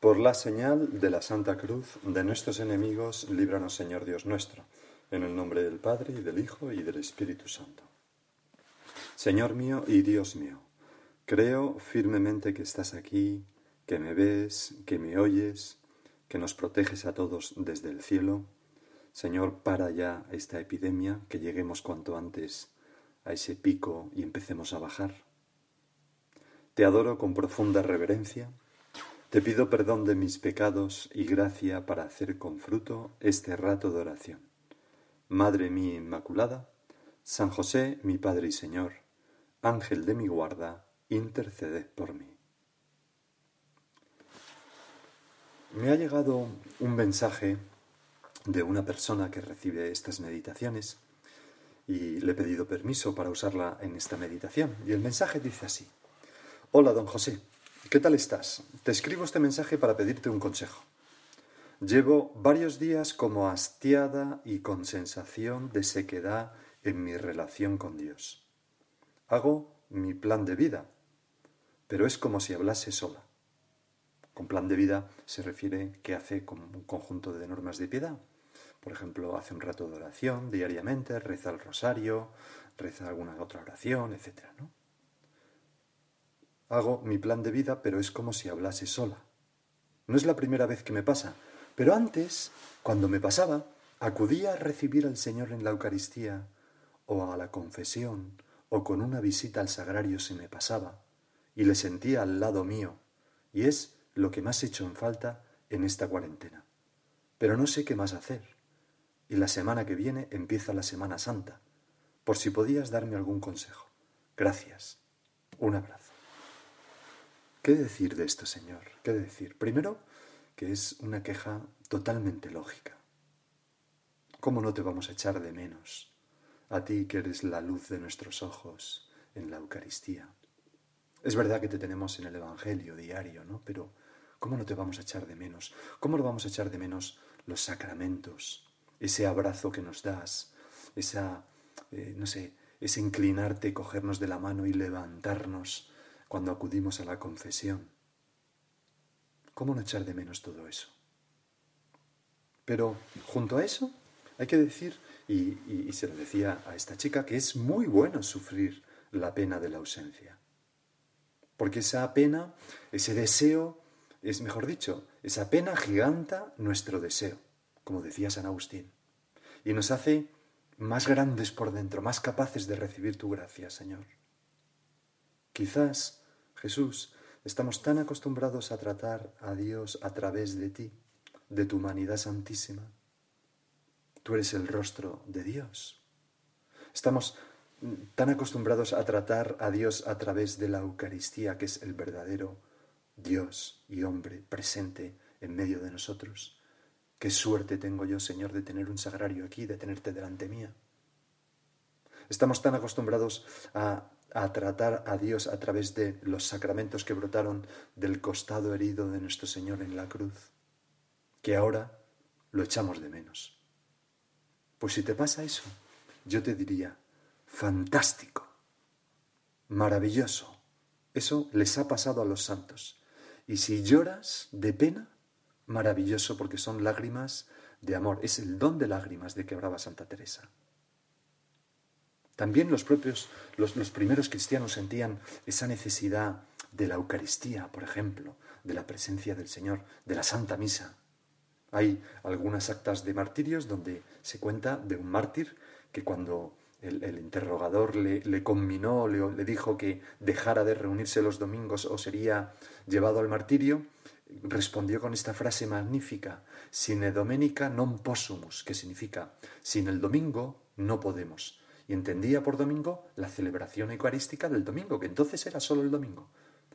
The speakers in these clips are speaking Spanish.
Por la señal de la Santa Cruz de nuestros enemigos, líbranos Señor Dios nuestro, en el nombre del Padre y del Hijo y del Espíritu Santo. Señor mío y Dios mío, creo firmemente que estás aquí, que me ves, que me oyes, que nos proteges a todos desde el cielo. Señor, para ya esta epidemia, que lleguemos cuanto antes a ese pico y empecemos a bajar. Te adoro con profunda reverencia te pido perdón de mis pecados y gracia para hacer con fruto este rato de oración. Madre mía Inmaculada, San José, mi Padre y Señor, Ángel de mi guarda, interceded por mí. Me ha llegado un mensaje de una persona que recibe estas meditaciones y le he pedido permiso para usarla en esta meditación. Y el mensaje dice así. Hola, don José. ¿Qué tal estás? Te escribo este mensaje para pedirte un consejo. Llevo varios días como hastiada y con sensación de sequedad en mi relación con Dios. Hago mi plan de vida, pero es como si hablase sola. Con plan de vida se refiere que hace como un conjunto de normas de piedad. Por ejemplo, hace un rato de oración diariamente, reza el rosario, reza alguna otra oración, etc. ¿no? Hago mi plan de vida, pero es como si hablase sola. No es la primera vez que me pasa, pero antes, cuando me pasaba, acudía a recibir al Señor en la Eucaristía, o a la confesión, o con una visita al sagrario si me pasaba, y le sentía al lado mío, y es lo que más he hecho en falta en esta cuarentena. Pero no sé qué más hacer. Y la semana que viene empieza la Semana Santa, por si podías darme algún consejo. Gracias. Un abrazo. ¿Qué decir de esto, Señor? ¿Qué decir? Primero, que es una queja totalmente lógica. ¿Cómo no te vamos a echar de menos? A ti que eres la luz de nuestros ojos en la Eucaristía. Es verdad que te tenemos en el Evangelio diario, ¿no? Pero ¿cómo no te vamos a echar de menos? ¿Cómo no vamos a echar de menos los sacramentos? Ese abrazo que nos das, esa, eh, no sé, ese inclinarte, cogernos de la mano y levantarnos cuando acudimos a la confesión. ¿Cómo no echar de menos todo eso? Pero junto a eso hay que decir, y, se lo decía a esta chica, que es muy bueno sufrir la pena de la ausencia. Porque esa pena, ese deseo, es mejor dicho, esa pena giganta nuestro deseo, como decía San Agustín, y nos hace más grandes por dentro, más capaces de recibir tu gracia, Señor. Quizás Jesús, estamos tan acostumbrados a tratar a Dios a través de ti, de tu humanidad santísima. Tú eres el rostro de Dios. Estamos tan acostumbrados a tratar a Dios a través de la Eucaristía, que es el verdadero Dios y hombre presente en medio de nosotros. Qué suerte tengo yo, Señor, de tener un sagrario aquí, de tenerte delante mía. Estamos tan acostumbrados a a tratar a Dios a través de los sacramentos que brotaron del costado herido de nuestro Señor en la cruz, que ahora lo echamos de menos. Pues si te pasa eso, yo te diría, fantástico, maravilloso, eso les ha pasado a los santos. Y si lloras de pena, maravilloso porque son lágrimas de amor, es el don de lágrimas de que hablaba Santa Teresa. También los propios, los, primeros cristianos sentían esa necesidad de la Eucaristía, por ejemplo, de la presencia del Señor, de la Santa Misa. Hay algunas actas de martirios donde se cuenta de un mártir que cuando el, interrogador le, le conminó, le, le, dijo que dejara de reunirse los domingos o sería llevado al martirio, respondió con esta frase magnífica, sine domenica non possumus, que significa, sin el domingo no podemos y entendía por domingo la celebración eucarística del domingo, que entonces era solo el domingo.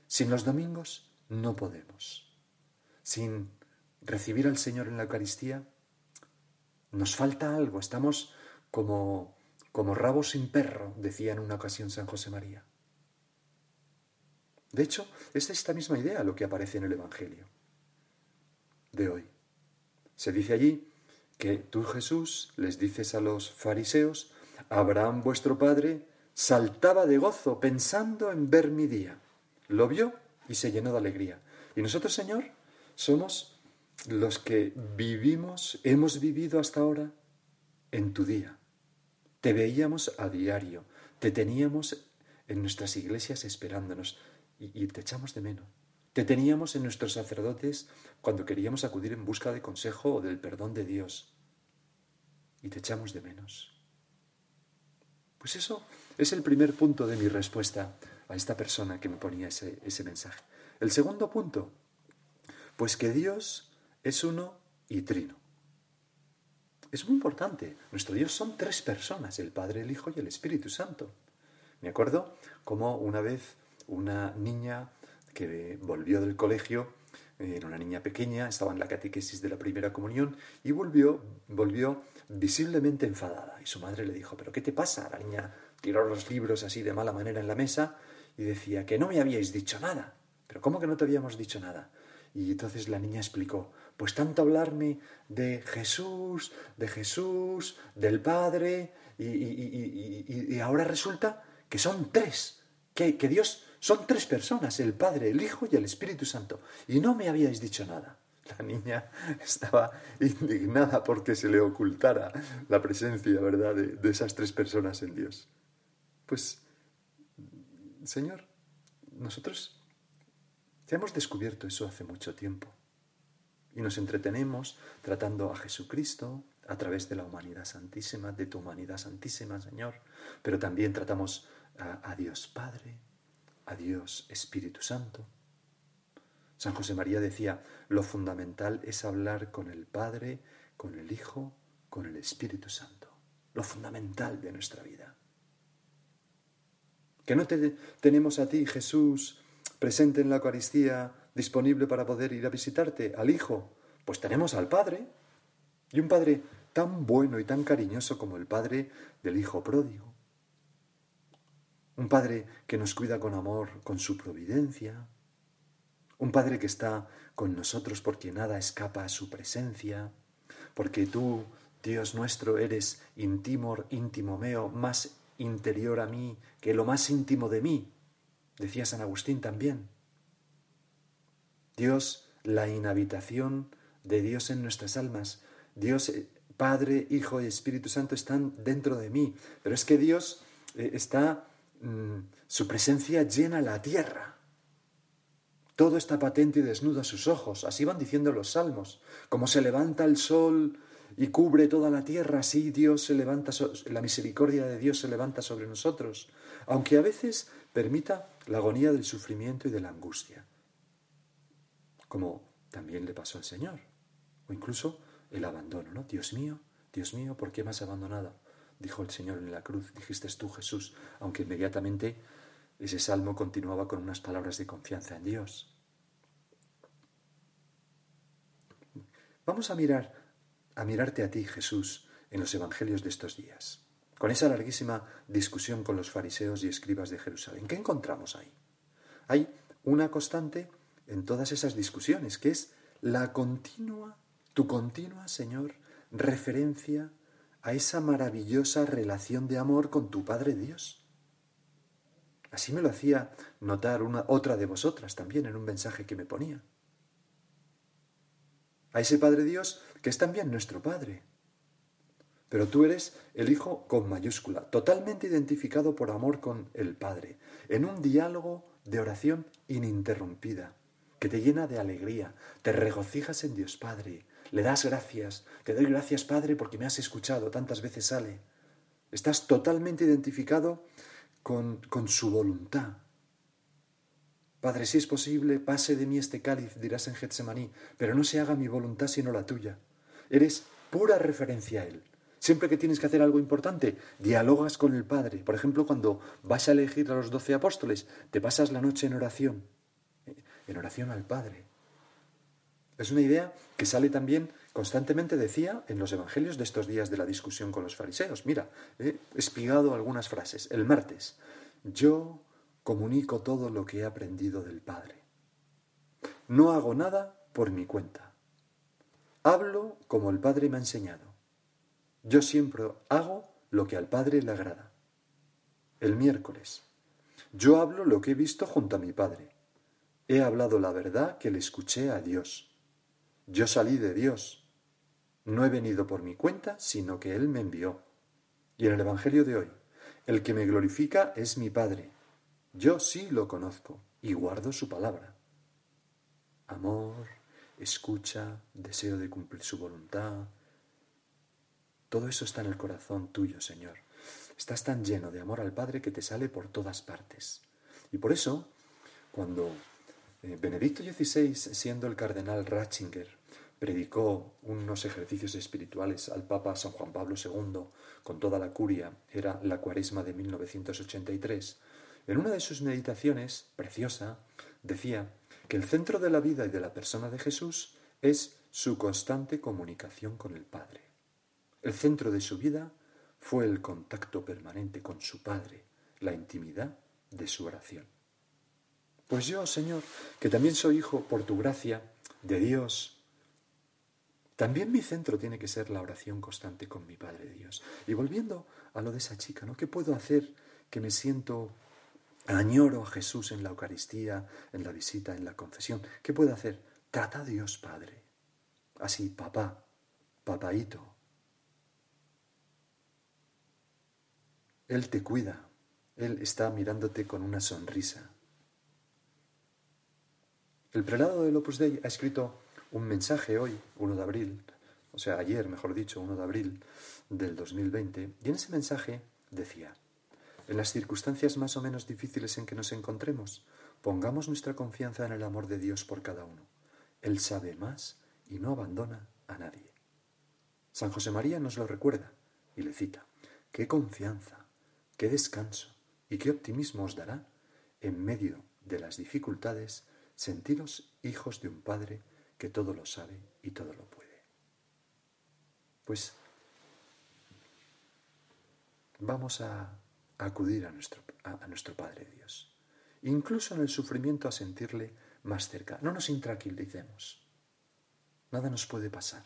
Sin los domingos no podemos. Sin recibir al Señor en la Eucaristía nos falta algo, estamos como como rabos sin perro, decía en una ocasión San José María. De hecho, es esta misma idea lo que aparece en el Evangelio de hoy. Se dice allí que tú Jesús les dices a los fariseos Abraham vuestro padre saltaba de gozo pensando en ver mi día. Lo vio y se llenó de alegría. Y nosotros, Señor, somos los que vivimos, hemos vivido hasta ahora en tu día. Te veíamos a diario, te teníamos en nuestras iglesias esperándonos y, te echamos de menos. Te teníamos en nuestros sacerdotes cuando queríamos acudir en busca de consejo o del perdón de Dios. Y te echamos de menos. Pues eso es el primer punto de mi respuesta a esta persona que me ponía ese, ese mensaje. El segundo punto, pues que Dios es uno y trino. Es muy importante. Nuestro Dios son tres personas, el Padre, el Hijo y el Espíritu Santo. Me acuerdo como una vez una niña que volvió del colegio, era una niña pequeña, estaba en la catequesis de la primera comunión y volvió, volvió visiblemente enfadada. Y su madre le dijo, ¿pero qué te pasa? La niña tiró los libros así de mala manera en la mesa y decía, que no me habíais dicho nada. ¿Pero cómo que no te habíamos dicho nada? Y entonces la niña explicó, pues tanto hablarme de Jesús, de Jesús, del Padre, y, ahora resulta que son tres, que, que Dios son tres personas, el Padre, el Hijo y el Espíritu Santo, y no me habíais dicho nada. La niña estaba indignada porque se le ocultara la presencia, ¿verdad?, de, esas tres personas en Dios. Pues, Señor, nosotros ya hemos descubierto eso hace mucho tiempo y nos entretenemos tratando a Jesucristo a través de la humanidad santísima, de tu humanidad santísima, Señor, pero también tratamos a, Dios Padre, a Dios Espíritu Santo. San José María decía, lo fundamental es hablar con el Padre, con el Hijo, con el Espíritu Santo, lo fundamental de nuestra vida. Que no te, tenemos a ti, Jesús, presente en la Eucaristía, disponible para poder ir a visitarte, al Hijo, pues tenemos al Padre. Y un Padre tan bueno y tan cariñoso como el Padre del Hijo pródigo. Un Padre que nos cuida con amor, con su providencia. Un Padre que está con nosotros porque nada escapa a su presencia. Porque tú, Dios nuestro, eres íntimo, íntimo meo, más interior a mí que lo más íntimo de mí decía San Agustín también. Dios, la inhabitación de Dios en nuestras almas. Dios, eh, Padre, Hijo y Espíritu Santo están dentro de mí. Pero es que Dios eh, está, mm, su presencia llena la tierra. Todo está patente y desnudo a sus ojos. Así van diciendo los salmos. Como se levanta el sol y cubre toda la tierra, así Dios se levanta, la misericordia de Dios se levanta sobre nosotros. Aunque a veces permita la agonía del sufrimiento y de la angustia, como también le pasó al Señor, o incluso el abandono, ¿no? Dios mío, Dios mío, ¿por qué me has abandonado? Dijo el Señor en la cruz, dijiste tú Jesús, aunque inmediatamente ese salmo continuaba con unas palabras de confianza en Dios. Vamos a mirar, a mirarte a ti, Jesús, en los evangelios de estos días con esa larguísima discusión con los fariseos y escribas de Jerusalén. ¿Qué encontramos ahí? Hay una constante en todas esas discusiones, que es la continua, tu continua, Señor, referencia a esa maravillosa relación de amor con tu Padre Dios. Así me lo hacía notar una, otra de vosotras también en un mensaje que me ponía. A ese Padre Dios que es también nuestro Padre, pero tú eres el Hijo con mayúscula, totalmente identificado por amor con el Padre, en un diálogo de oración ininterrumpida, que te llena de alegría, te regocijas en Dios Padre, le das gracias, te doy gracias Padre porque me has escuchado, tantas veces sale. Estás totalmente identificado con, con su voluntad. Padre, si es posible, pase de mí este cáliz, dirás en Getsemaní, pero no se haga mi voluntad sino la tuya. Eres pura referencia a Él. Siempre que tienes que hacer algo importante, dialogas con el Padre. Por ejemplo, cuando vas a elegir a los doce apóstoles, te pasas la noche en oración, en oración al Padre. Es una idea que sale también constantemente, decía, en los evangelios de estos días de la discusión con los fariseos. Mira, he espigado algunas frases. El martes, yo comunico todo lo que he aprendido del Padre. No hago nada por mi cuenta. Hablo como el Padre me ha enseñado. Yo siempre hago lo que al Padre le agrada. El miércoles. Yo hablo lo que he visto junto a mi Padre. He hablado la verdad que le escuché a Dios. Yo salí de Dios. No he venido por mi cuenta, sino que Él me envió. Y en el Evangelio de hoy, el que me glorifica es mi Padre. Yo sí lo conozco y guardo su palabra. Amor, escucha, deseo de cumplir su voluntad. Todo eso está en el corazón tuyo, Señor. Estás tan lleno de amor al Padre que te sale por todas partes. Y por eso, cuando eh, Benedicto XVI, siendo el cardenal Ratzinger, predicó unos ejercicios espirituales al Papa San Juan Pablo II con toda la curia, era la cuaresma de 1983, en una de sus meditaciones, preciosa, decía que el centro de la vida y de la persona de Jesús es su constante comunicación con el Padre. El centro de su vida fue el contacto permanente con su Padre, la intimidad de su oración. Pues yo, Señor, que también soy hijo por tu gracia de Dios, también mi centro tiene que ser la oración constante con mi Padre Dios. Y volviendo a lo de esa chica, ¿no? ¿Qué puedo hacer que me siento añoro a Jesús en la Eucaristía, en la visita, en la confesión? ¿Qué puedo hacer? Trata a Dios Padre. Así, papá, papaito, Él te cuida, Él está mirándote con una sonrisa. El prelado del Opus Dei ha escrito un mensaje hoy, 1 de abril, o sea, ayer, mejor dicho, 1 de abril del 2020, y en ese mensaje decía, en las circunstancias más o menos difíciles en que nos encontremos, pongamos nuestra confianza en el amor de Dios por cada uno. Él sabe más y no abandona a nadie. San José María nos lo recuerda y le cita, qué confianza, qué descanso y qué optimismo os dará en medio de las dificultades sentiros hijos de un Padre que todo lo sabe y todo lo puede. Pues vamos a, acudir a nuestro, a nuestro Padre Dios, incluso en el sufrimiento a sentirle más cerca. No nos intranquilicemos, nada nos puede pasar.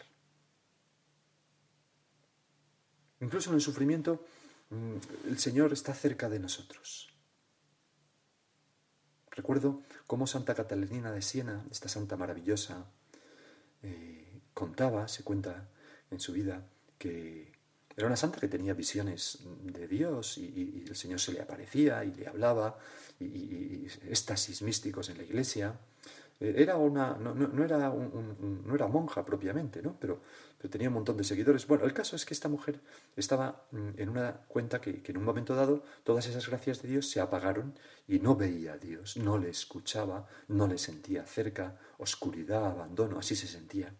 Incluso en el sufrimiento Mm, el Señor está cerca de nosotros. Recuerdo cómo Santa Catalina de Siena, esta santa maravillosa, eh, contaba, se cuenta en su vida, que era una santa que tenía visiones de Dios y, el Señor se le aparecía y le hablaba y, y, místicos en la iglesia. Eh, era una, no, no, era monja propiamente, ¿no? Pero, pero, tenía un montón de seguidores. Bueno, el caso es que esta mujer estaba mm, en una cuenta que, que, en un momento dado todas esas gracias de Dios se apagaron y no veía a Dios, no le escuchaba, no le sentía cerca, oscuridad, abandono, así se sentía.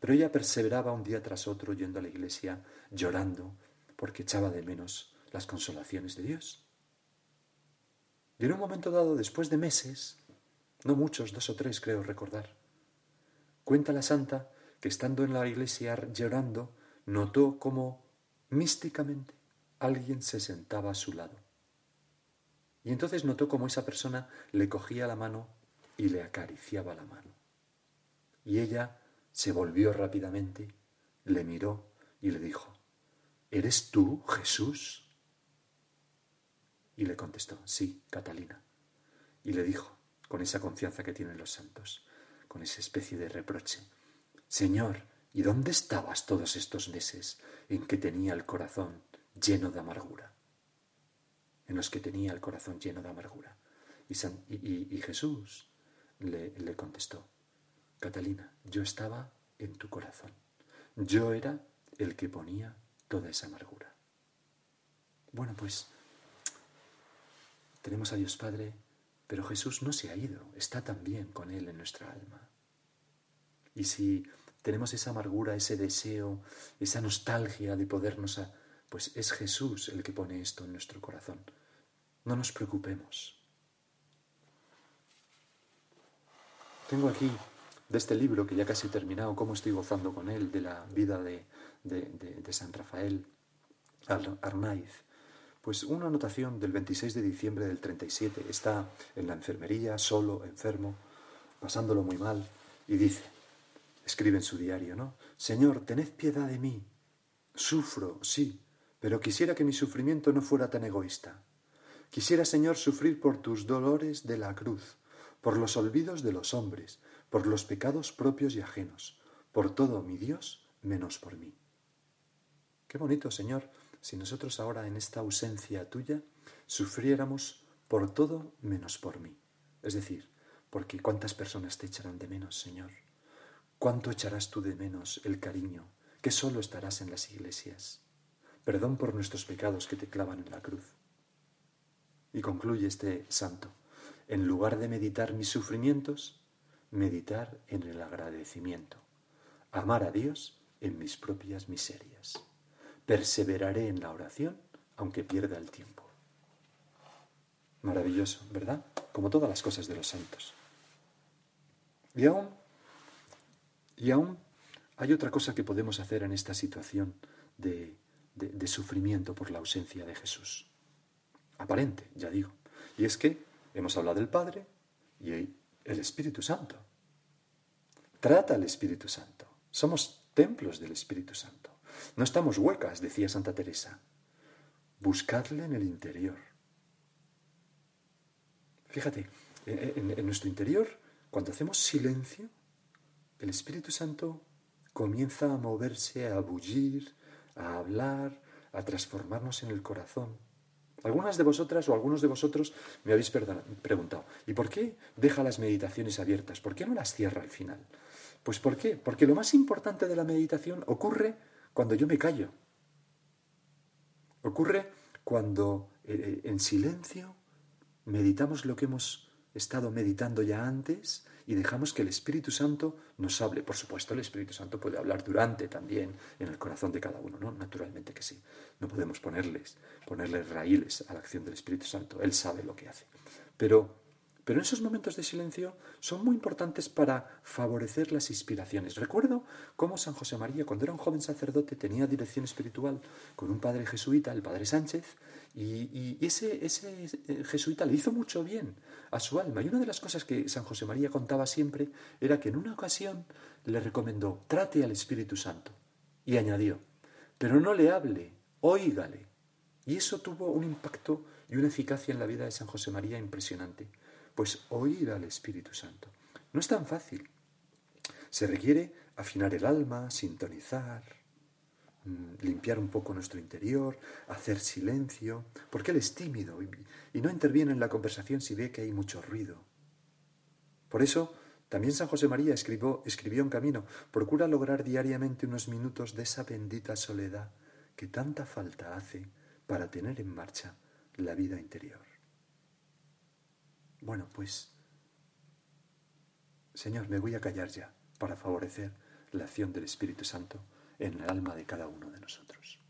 Pero ella perseveraba un día tras otro yendo a la iglesia, llorando, porque echaba de menos las consolaciones de Dios. Y en un momento dado, después de meses, no muchos, dos o tres creo recordar. Cuenta la santa que estando en la iglesia llorando, notó cómo místicamente alguien se sentaba a su lado. Y entonces notó cómo esa persona le cogía la mano y le acariciaba la mano. Y ella se volvió rápidamente, le miró y le dijo, ¿Eres tú, Jesús? Y le contestó, sí, Catalina. Y le dijo, con esa confianza que tienen los santos, con esa especie de reproche. Señor, ¿y dónde estabas todos estos meses en que tenía el corazón lleno de amargura? En los que tenía el corazón lleno de amargura. Y, Jesús le, le contestó, Catalina, yo estaba en tu corazón. Yo era el que ponía toda esa amargura. Bueno, pues tenemos a Dios Padre pero Jesús no se ha ido, está también con Él en nuestra alma. Y si tenemos esa amargura, ese deseo, esa nostalgia de podernos... A, pues es Jesús el que pone esto en nuestro corazón. No nos preocupemos. Tengo aquí de este libro que ya casi he terminado, cómo estoy gozando con él, de la vida de, de San Rafael Arnaiz. Pues una anotación del 26 de diciembre del 37. Está en la enfermería, solo, enfermo, pasándolo muy mal, y dice, escribe en su diario, ¿no? Señor, tened piedad de mí. Sufro, sí, pero quisiera que mi sufrimiento no fuera tan egoísta. Quisiera, Señor, sufrir por tus dolores de la cruz, por los olvidos de los hombres, por los pecados propios y ajenos, por todo mi Dios menos por mí. Qué bonito, Señor, si nosotros ahora en esta ausencia tuya sufriéramos por todo menos por mí. Es decir, porque cuántas personas te echarán de menos, Señor. ¿Cuánto echarás tú de menos el cariño que solo estarás en las iglesias? Perdón por nuestros pecados que te clavan en la cruz. Y concluye este santo. En lugar de meditar mis sufrimientos, meditar en el agradecimiento. Amar a Dios en mis propias miserias. Perseveraré en la oración aunque pierda el tiempo. Maravilloso, ¿verdad? Como todas las cosas de los santos. Y aún, y aún hay otra cosa que podemos hacer en esta situación de, de sufrimiento por la ausencia de Jesús. Aparente, ya digo. Y es que hemos hablado del Padre y el Espíritu Santo. Trata al Espíritu Santo. Somos templos del Espíritu Santo. No estamos huecas, decía Santa Teresa. Buscadle en el interior. Fíjate, en, nuestro interior, cuando hacemos silencio, el Espíritu Santo comienza a moverse, a bullir, a hablar, a transformarnos en el corazón. Algunas de vosotras o algunos de vosotros me habéis preguntado, ¿y por qué deja las meditaciones abiertas? ¿Por qué no las cierra al final? Pues ¿por qué? Porque lo más importante de la meditación ocurre cuando yo me callo. Ocurre cuando eh, eh, en silencio meditamos lo que hemos estado meditando ya antes y dejamos que el Espíritu Santo nos hable. Por supuesto, el Espíritu Santo puede hablar durante también en el corazón de cada uno, ¿no? Naturalmente que sí. No podemos ponerles, ponerles raíles a la acción del Espíritu Santo. Él sabe lo que hace. Pero pero esos momentos de silencio son muy importantes para favorecer las inspiraciones. Recuerdo cómo San José María, cuando era un joven sacerdote, tenía dirección espiritual con un padre jesuita, el padre Sánchez, y, ese, ese eh, jesuita le hizo mucho bien a su alma. Y una de las cosas que San José María contaba siempre era que en una ocasión le recomendó, trate al Espíritu Santo. Y añadió, pero no le hable, óigale. Y eso tuvo un impacto y una eficacia en la vida de San José María impresionante. Pues oír al Espíritu Santo. No es tan fácil. Se requiere afinar el alma, sintonizar, mm, limpiar un poco nuestro interior, hacer silencio, porque Él es tímido y, no interviene en la conversación si ve que hay mucho ruido. Por eso, también San José María escribió, escribió en camino, procura lograr diariamente unos minutos de esa bendita soledad que tanta falta hace para tener en marcha la vida interior. Bueno, pues, Señor, me voy a callar ya para favorecer la acción del Espíritu Santo en el alma de cada uno de nosotros.